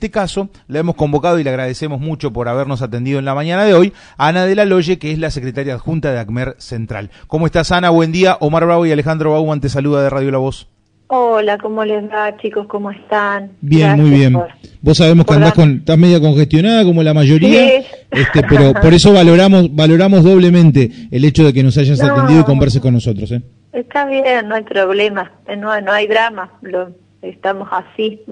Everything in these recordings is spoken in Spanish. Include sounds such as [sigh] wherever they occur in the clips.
este caso la hemos convocado y le agradecemos mucho por habernos atendido en la mañana de hoy, Ana de la Loye, que es la secretaria adjunta de ACMER Central. ¿Cómo estás, Ana? Buen día. Omar Bravo y Alejandro Bauman te saluda de Radio La Voz. Hola, ¿cómo les va, chicos? ¿Cómo están? Bien, muy bien. Vos sabemos que andás con, estás media congestionada como la mayoría, este, pero [laughs] por eso valoramos valoramos doblemente el hecho de que nos hayas atendido y converses con nosotros. ¿eh? Está bien, no hay problema, no, no hay drama, Lo, estamos así,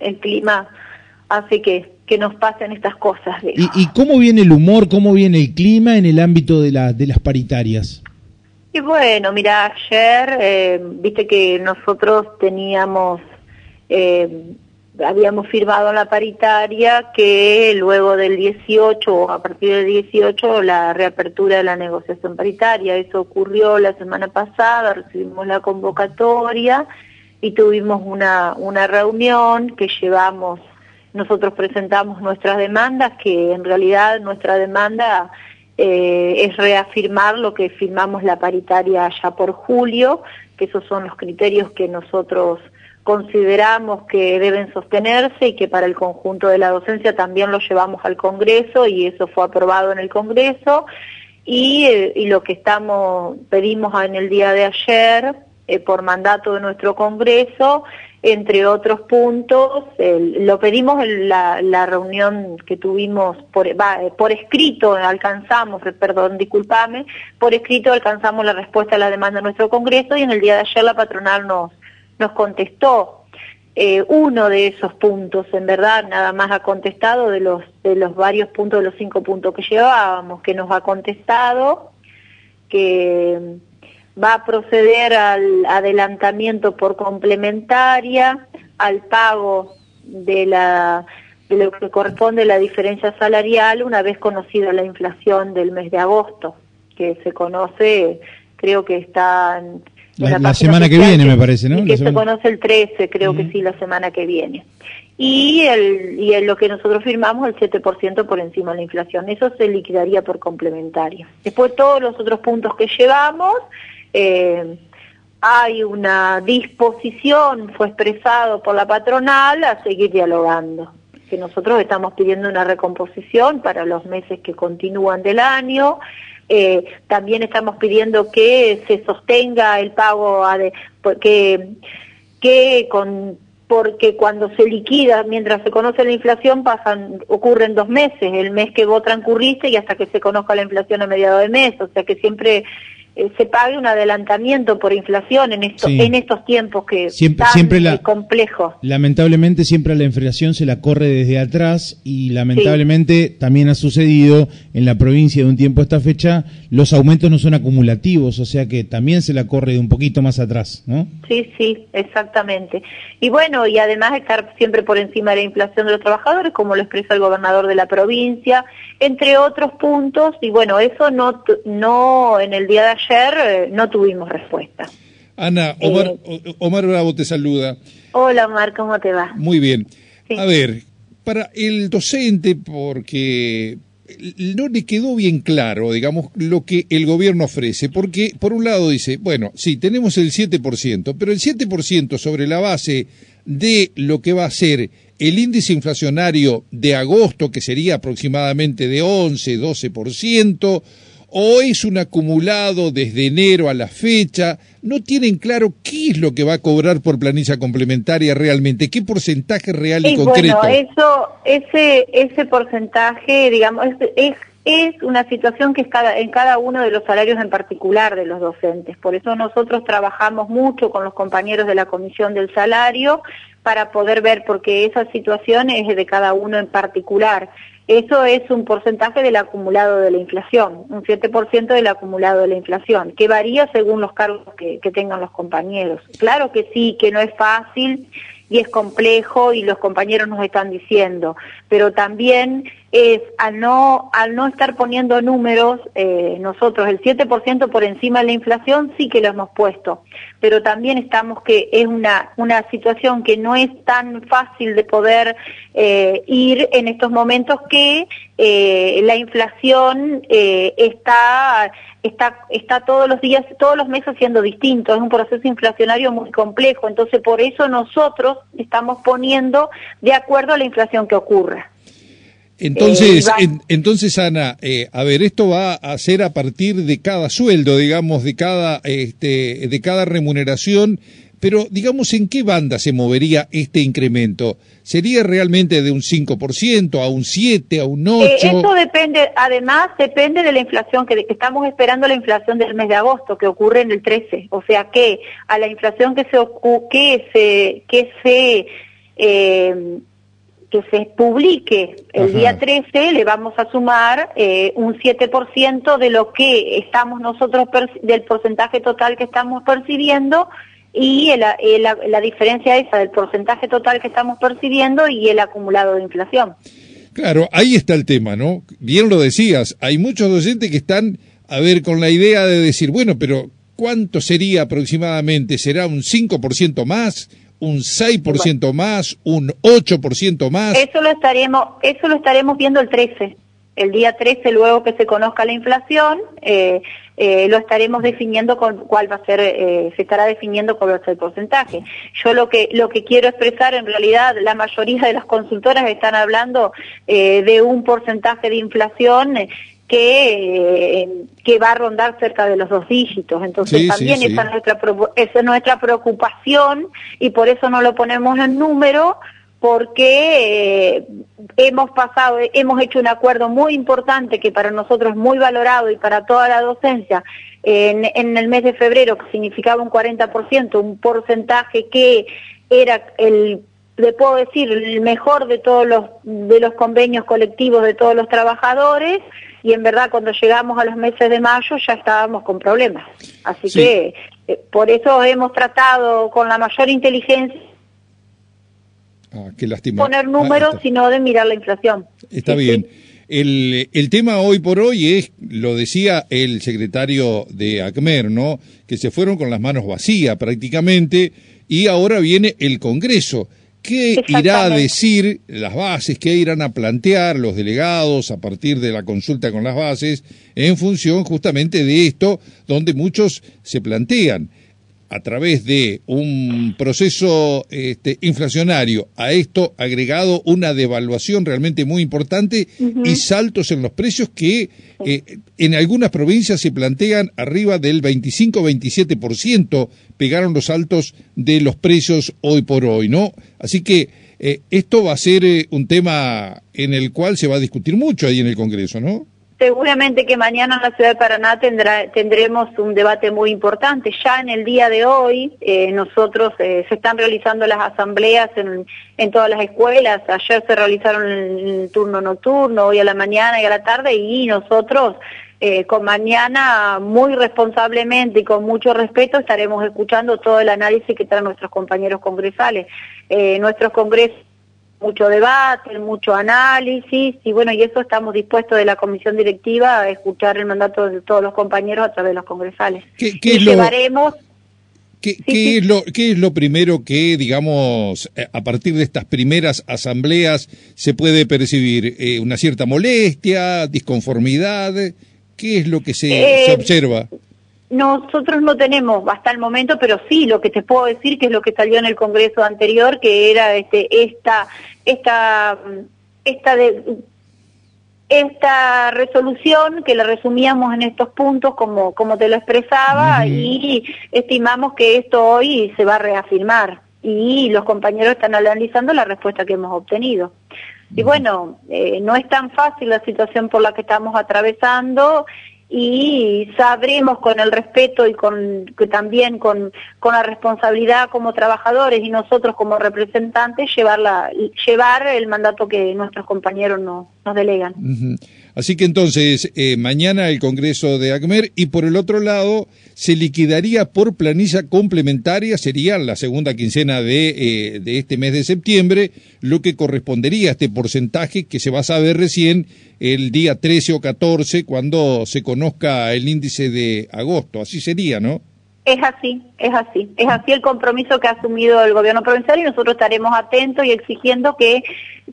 el clima hace que, que nos pasen estas cosas. ¿Y, ¿Y, cómo viene el humor, cómo viene el clima en el ámbito de, la, de las paritarias? Y bueno, mira, ayer, eh, viste que nosotros teníamos, eh, habíamos firmado la paritaria que luego del 18 o a partir del 18 la reapertura de la negociación paritaria. Eso ocurrió la semana pasada, recibimos la convocatoria y tuvimos una, una reunión que llevamos, nosotros presentamos nuestras demandas, que en realidad nuestra demanda eh, es reafirmar lo que firmamos la paritaria ya por julio, que esos son los criterios que nosotros consideramos que deben sostenerse y que para el conjunto de la docencia también lo llevamos al Congreso y eso fue aprobado en el Congreso. Y, eh, y lo que estamos pedimos en el día de ayer eh, por mandato de nuestro Congreso entre otros puntos, lo pedimos en la, reunión que tuvimos por, escrito, alcanzamos, perdón, disculpame, por escrito alcanzamos la respuesta a la demanda de nuestro Congreso y en el día de ayer la patronal nos, nos contestó eh, uno de esos puntos, en verdad, nada más ha contestado de los, de los varios puntos, de los cinco puntos que llevábamos, que nos ha contestado, que va a proceder al adelantamiento por complementaria, al pago de, la, de lo que corresponde a la diferencia salarial una vez conocida la inflación del mes de agosto, que se conoce, creo que está... En, la, semana que viene, me parece, ¿no? que se conoce el 13, creo que sí, la semana que viene. Y, el, y lo que nosotros firmamos, el 7% por encima de la inflación. Eso se liquidaría por complementaria. Después todos los otros puntos que llevamos, eh, hay una disposición, fue expresado por la patronal, a seguir dialogando. Que nosotros estamos pidiendo una recomposición para los meses que continúan del año. Eh, también estamos pidiendo que se sostenga el pago, porque que con porque cuando se liquida, mientras se conoce la inflación, pasan, ocurren dos meses, el mes que vos transcurriste y hasta que se conozca la inflación a mediados de mes, o sea que siempre eh, se pague un adelantamiento por inflación en, esto, en estos tiempos que siempre, siempre la, complejo. Lamentablemente siempre la inflación se la corre desde atrás y lamentablemente también ha sucedido en la provincia de un tiempo a esta fecha, los aumentos no son acumulativos, o sea que también se la corre de un poquito más atrás, ¿no? Sí, sí, exactamente. Y bueno, y además estar siempre por encima de la inflación de los trabajadores, como lo expresó el gobernador de la provincia, entre otros puntos, y bueno, eso no, no en el día de ayer eh, no tuvimos respuesta. Ana, Omar, eh, Omar Bravo te saluda. Hola Omar, ¿cómo te va? Muy bien. A ver, para el docente, porque no le quedó bien claro, digamos, lo que el gobierno ofrece, porque por un lado dice, bueno, sí, tenemos el 7%, pero el 7% sobre la base de lo que va a ser el índice inflacionario de agosto, que sería aproximadamente de 11, 12%, o es un acumulado desde enero a la fecha, no tienen claro qué es lo que va a cobrar por planilla complementaria realmente, qué porcentaje real y, concreto. Bueno, eso, ese, ese porcentaje, digamos, es, es, una situación que es cada, en cada uno de los salarios en particular de los docentes. Por eso nosotros trabajamos mucho con los compañeros de la Comisión del Salario para poder ver, porque esa situación es de cada uno en particular. Eso es un porcentaje del acumulado de la inflación, un 7% del acumulado de la inflación, que varía según los cargos que, tengan los compañeros. Claro que sí, que no es fácil y es complejo y los compañeros nos están diciendo, pero también es al no, al no estar poniendo números, eh, nosotros el 7% por encima de la inflación sí que lo hemos puesto, pero también estamos que es una, una situación que no es tan fácil de poder eh, ir en estos momentos que eh, la inflación está, está, está todos los días, todos los meses siendo distinto, es un proceso inflacionario muy complejo, entonces por eso nosotros estamos poniendo de acuerdo a la inflación que ocurra. Entonces, eh, entonces Ana, eh, a ver, esto va a ser a partir de cada sueldo, digamos, de cada, este, de cada remuneración, pero digamos, ¿en qué banda se movería este incremento? ¿Sería realmente de un 5% a un 7, a un 8? Eh, eso depende, además depende de la inflación, que, estamos esperando la inflación del mes de agosto, que ocurre en el 13, o sea que a la inflación que se, que se, que se eh, que se publique el día 13 le vamos a sumar eh, un 7% de lo que estamos nosotros, del porcentaje total que estamos percibiendo y la, la, diferencia esa del porcentaje total que estamos percibiendo y el acumulado de inflación. Claro, ahí está el tema, ¿no? Bien lo decías, hay muchos docentes que están, a ver, con la idea de decir, bueno, pero ¿cuánto sería aproximadamente? ¿Será un 5% más? Un 6% más, un 8% más. Eso lo estaremos, eso lo estaremos viendo el 13. El día 13, luego que se conozca la inflación, eh, eh, lo estaremos definiendo con cuál va a ser, eh, se estará definiendo cuál va a ser el porcentaje. Yo lo que lo que quiero expresar, en realidad, la mayoría de las consultoras están hablando de un porcentaje de inflación que, que va a rondar cerca de los dos dígitos. Entonces también Esa, es nuestra, esa es nuestra preocupación y por eso no lo ponemos en número porque eh, hemos pasado, hemos hecho un acuerdo muy importante que para nosotros es muy valorado y para toda la docencia en, en el mes de febrero, que significaba un 40%, un porcentaje que era el le puedo decir el mejor de todos los de los convenios colectivos de todos los trabajadores y en verdad cuando llegamos a los meses de mayo ya estábamos con problemas. Así que eh, por eso hemos tratado con la mayor inteligencia ah, qué poner ah, números, sino de mirar la inflación. Está bien. El, el, tema hoy por hoy es, lo decía el secretario de ACMER, ¿no? Que se fueron con las manos vacías prácticamente y ahora viene el Congreso. ¿Qué irá a decir las bases? ¿Qué irán a plantear los delegados a partir de la consulta con las bases en función justamente de esto, donde muchos se plantean a través de un proceso este, inflacionario, a esto agregado una devaluación realmente muy importante y saltos en los precios que eh, en algunas provincias se plantean arriba del 25-27%, pegaron los saltos de los precios hoy por hoy, ¿no? Así que eh, esto va a ser eh, un tema en el cual se va a discutir mucho ahí en el Congreso, ¿no? Seguramente que mañana en la ciudad de Paraná tendremos un debate muy importante. Ya en el día de hoy eh, nosotros eh, se están realizando las asambleas en, en, todas las escuelas. Ayer se realizaron el, turno nocturno, hoy a la mañana y a la tarde y nosotros eh, con mañana muy responsablemente y con mucho respeto estaremos escuchando todo el análisis que traen nuestros compañeros congresales. nuestros congresos mucho debate, mucho análisis y bueno, y eso estamos dispuestos de la comisión directiva a escuchar el mandato de todos los compañeros a través de los congresales. ¿Qué, y llevaremos... ¿Qué, Es lo, ¿Qué es lo primero que, digamos, eh, a partir de estas primeras asambleas se puede percibir? Eh, ¿Una cierta molestia, disconformidad? ¿Qué es lo que se, se eh, observa? Nosotros no tenemos hasta el momento, pero sí lo que te puedo decir que es lo que salió en el Congreso anterior, que era este, esta, esta, esta, de, esta resolución que la resumíamos en estos puntos como, como te lo expresaba y estimamos que esto hoy se va a reafirmar y los compañeros están analizando la respuesta que hemos obtenido. Y bueno, eh, no es tan fácil la situación por la que estamos atravesando y sabremos con el respeto y con que también con, con, la responsabilidad como trabajadores y nosotros como representantes llevar, la, llevar el mandato que nuestros compañeros nos, nos delegan. Así que entonces, eh, mañana el Congreso de ACMER y por el otro lado, se liquidaría por planilla complementaria, sería la segunda quincena de, eh, de este mes de septiembre, lo que correspondería a este porcentaje que se va a saber recién el día 13 o 14 cuando se conozca el índice de agosto. Así sería, ¿no? Es así, es así. Es así el compromiso que ha asumido el gobierno provincial y nosotros estaremos atentos y exigiendo que,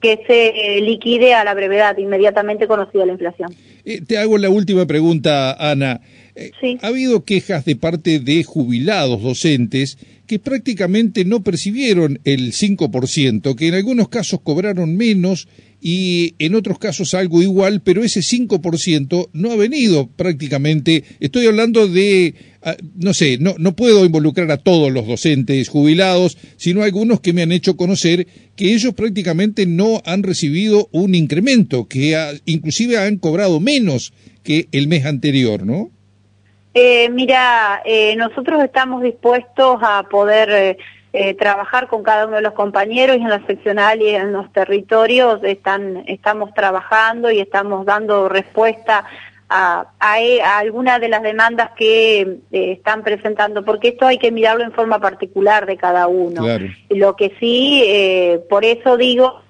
que se liquide a la brevedad, inmediatamente conocida la inflación. Eh, te hago la última pregunta, Ana. Eh, ha habido quejas de parte de jubilados docentes que prácticamente no percibieron el 5%, que en algunos casos cobraron menos y en otros casos algo igual, pero ese 5% no ha venido prácticamente. Estoy hablando de, ah, no sé, no, no puedo involucrar a todos los docentes jubilados, sino a algunos que me han hecho conocer que ellos prácticamente no han recibido un incremento, que inclusive han cobrado menos que el mes anterior, ¿no? Eh, mira, eh, nosotros estamos dispuestos a poder eh, trabajar con cada uno de los compañeros y en la seccional y en los territorios están, estamos trabajando y estamos dando respuesta a, a, algunas de las demandas que están presentando, porque esto hay que mirarlo en forma particular de cada uno. Lo que sí, por eso digo,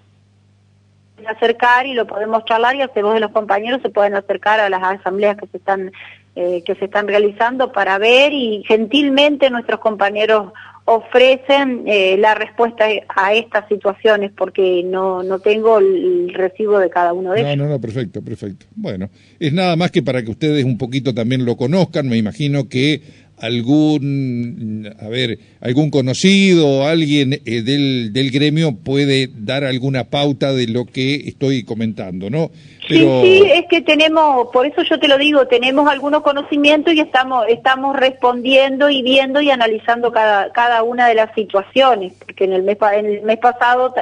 acercar y lo podemos charlar y a de los compañeros se pueden acercar a las asambleas que se están eh, que se están realizando para ver y gentilmente nuestros compañeros ofrecen eh, la respuesta a estas situaciones porque no, no tengo el recibo de cada uno de ellos. No, no, no, perfecto, perfecto. Bueno, es nada más que para que ustedes un poquito también lo conozcan, me imagino que algún, a ver, algún conocido, alguien eh, del, del gremio puede dar alguna pauta de lo que estoy comentando, ¿no? Sí, sí, es que tenemos, por eso yo te lo digo, tenemos algunos conocimientos y estamos, estamos respondiendo y viendo y analizando cada, cada una de las situaciones, porque en el mes, en el mes pasado,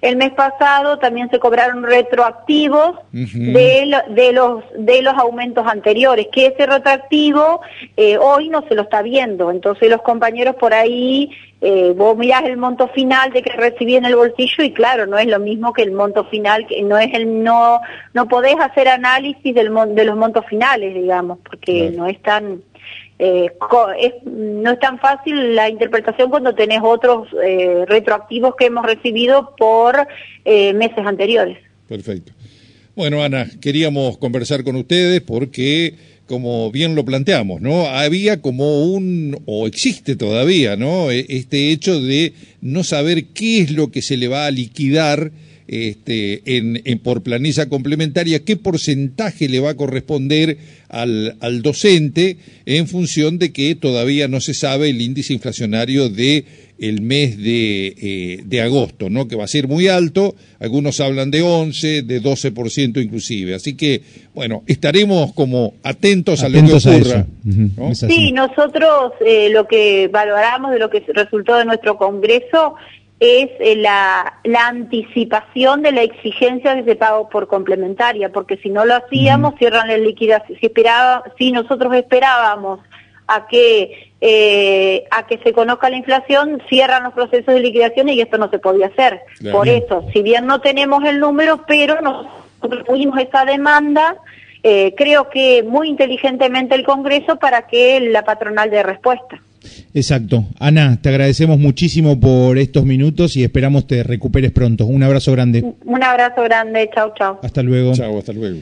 el mes pasado también se cobraron retroactivos de, de los, de los aumentos anteriores, que ese retroactivo eh, hoy no se lo está viendo, entonces los compañeros por ahí eh, vos mirás el monto final de que recibí en el bolsillo y claro, no es lo mismo que el monto final, que no es el no no podés hacer análisis del de los montos finales, digamos, porque no es tan eh, no es tan fácil la interpretación cuando tenés otros eh, retroactivos que hemos recibido por eh, meses anteriores. Perfecto. Bueno, Ana, queríamos conversar con ustedes porque como bien lo planteamos, ¿no? Había como un, o existe todavía, ¿no? E, este hecho de no saber qué es lo que se le va a liquidar este, en, en, por planilla complementaria, qué porcentaje le va a corresponder al, al docente en función de que todavía no se sabe el índice inflacionario de el mes de, eh, de agosto, ¿no? que va a ser muy alto, algunos hablan de 11, de 12% inclusive. Así que, bueno, estaremos como atentos, a lo que ocurra. Sí, nosotros eh, lo que valoramos de lo que resultó de nuestro Congreso es eh, la, la, anticipación de la exigencia de ese pago por complementaria, porque si no lo hacíamos, cierran la liquidación. Si, esperaba, si nosotros esperábamos a que eh, a que se conozca la inflación, cierran los procesos de liquidación y esto no se podía hacer. Por eso, si bien no tenemos el número, pero nosotros pusimos esa demanda, eh, creo que muy inteligentemente el Congreso para que la patronal dé respuesta. Exacto. Ana, te agradecemos muchísimo por estos minutos y esperamos te recuperes pronto. Un abrazo grande. Un abrazo grande. Chao, chao. Hasta luego. Chao, hasta luego.